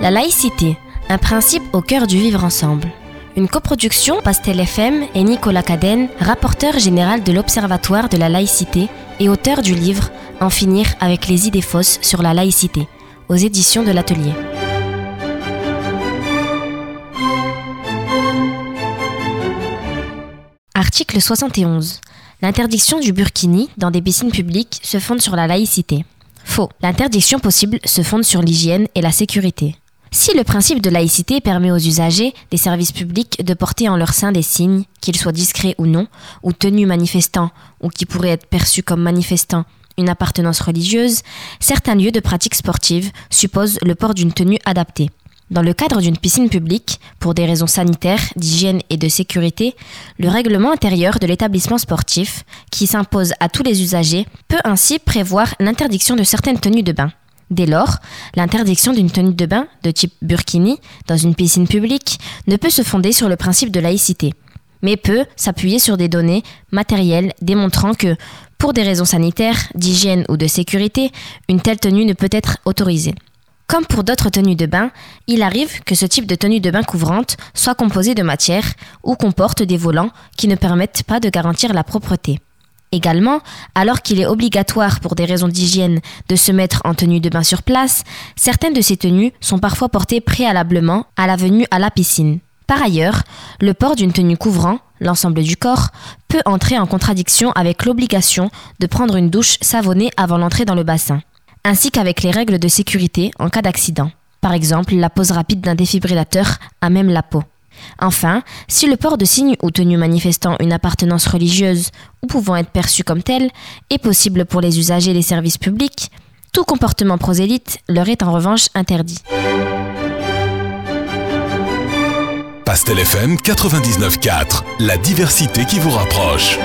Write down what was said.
La laïcité, un principe au cœur du vivre ensemble. Une coproduction Pastel FM et Nicolas Cadenne, rapporteur général de l'Observatoire de la laïcité et auteur du livre En finir avec les idées fausses sur la laïcité, aux éditions de l'Atelier. Article 71. L'interdiction du burkini dans des piscines publiques se fonde sur la laïcité. Faux. L'interdiction possible se fonde sur l'hygiène et la sécurité. Si le principe de laïcité permet aux usagers des services publics de porter en leur sein des signes, qu'ils soient discrets ou non, ou tenus manifestants, ou qui pourraient être perçus comme manifestants une appartenance religieuse, certains lieux de pratique sportive supposent le port d'une tenue adaptée. Dans le cadre d'une piscine publique, pour des raisons sanitaires, d'hygiène et de sécurité, le règlement intérieur de l'établissement sportif, qui s'impose à tous les usagers, peut ainsi prévoir l'interdiction de certaines tenues de bain. Dès lors, l'interdiction d'une tenue de bain de type burkini dans une piscine publique ne peut se fonder sur le principe de laïcité, mais peut s'appuyer sur des données matérielles démontrant que, pour des raisons sanitaires, d'hygiène ou de sécurité, une telle tenue ne peut être autorisée. Comme pour d'autres tenues de bain, il arrive que ce type de tenue de bain couvrante soit composé de matière ou comporte des volants qui ne permettent pas de garantir la propreté. Également, alors qu'il est obligatoire pour des raisons d'hygiène de se mettre en tenue de bain sur place, certaines de ces tenues sont parfois portées préalablement à la venue à la piscine. Par ailleurs, le port d'une tenue couvrant l'ensemble du corps peut entrer en contradiction avec l'obligation de prendre une douche savonnée avant l'entrée dans le bassin ainsi qu'avec les règles de sécurité en cas d'accident. Par exemple, la pose rapide d'un défibrillateur à même la peau. Enfin, si le port de signes ou tenues manifestant une appartenance religieuse ou pouvant être perçu comme tel est possible pour les usagers des services publics, tout comportement prosélyte leur est en revanche interdit. Pastel FM 99.4, la diversité qui vous rapproche.